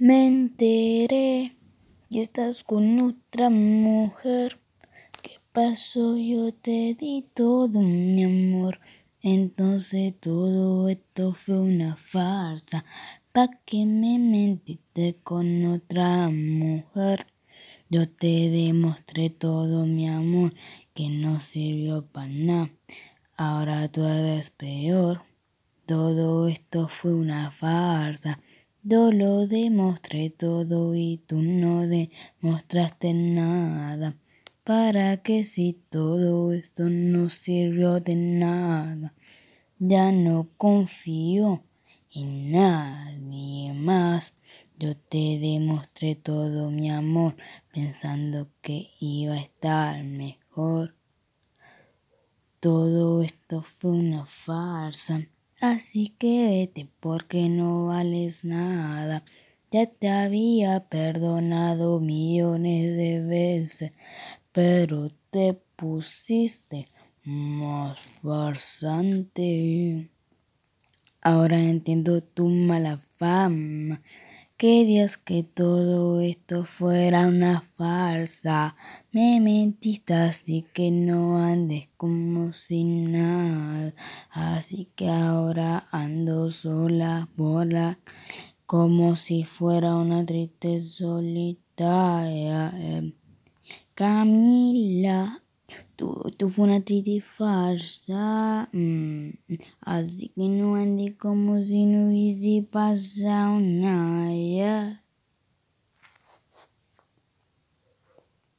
Me enteré que estás con otra mujer. ¿Qué pasó? Yo te di todo mi amor. Entonces todo esto fue una farsa. ¿Pa' que me mentiste con otra mujer? Yo te demostré todo mi amor que no sirvió para nada. Ahora tú eres peor. Todo esto fue una farsa. Yo lo demostré todo y tú no demostraste nada. ¿Para qué si todo esto no sirvió de nada? Ya no confío en nadie más. Yo te demostré todo mi amor pensando que iba a estar mejor. Todo esto fue una farsa. Así que vete porque no vales nada. Ya te había perdonado millones de veces, pero te pusiste más farsante. Ahora entiendo tu mala fama. Querías que todo esto fuera una farsa. Me mentiste así que no andes como si nada. Así que ahora ando sola por la como si fuera una triste solitaria. Camila, tú, tú fue una triste farsa. Mm, así que no andes como si no hubiese pasado nada.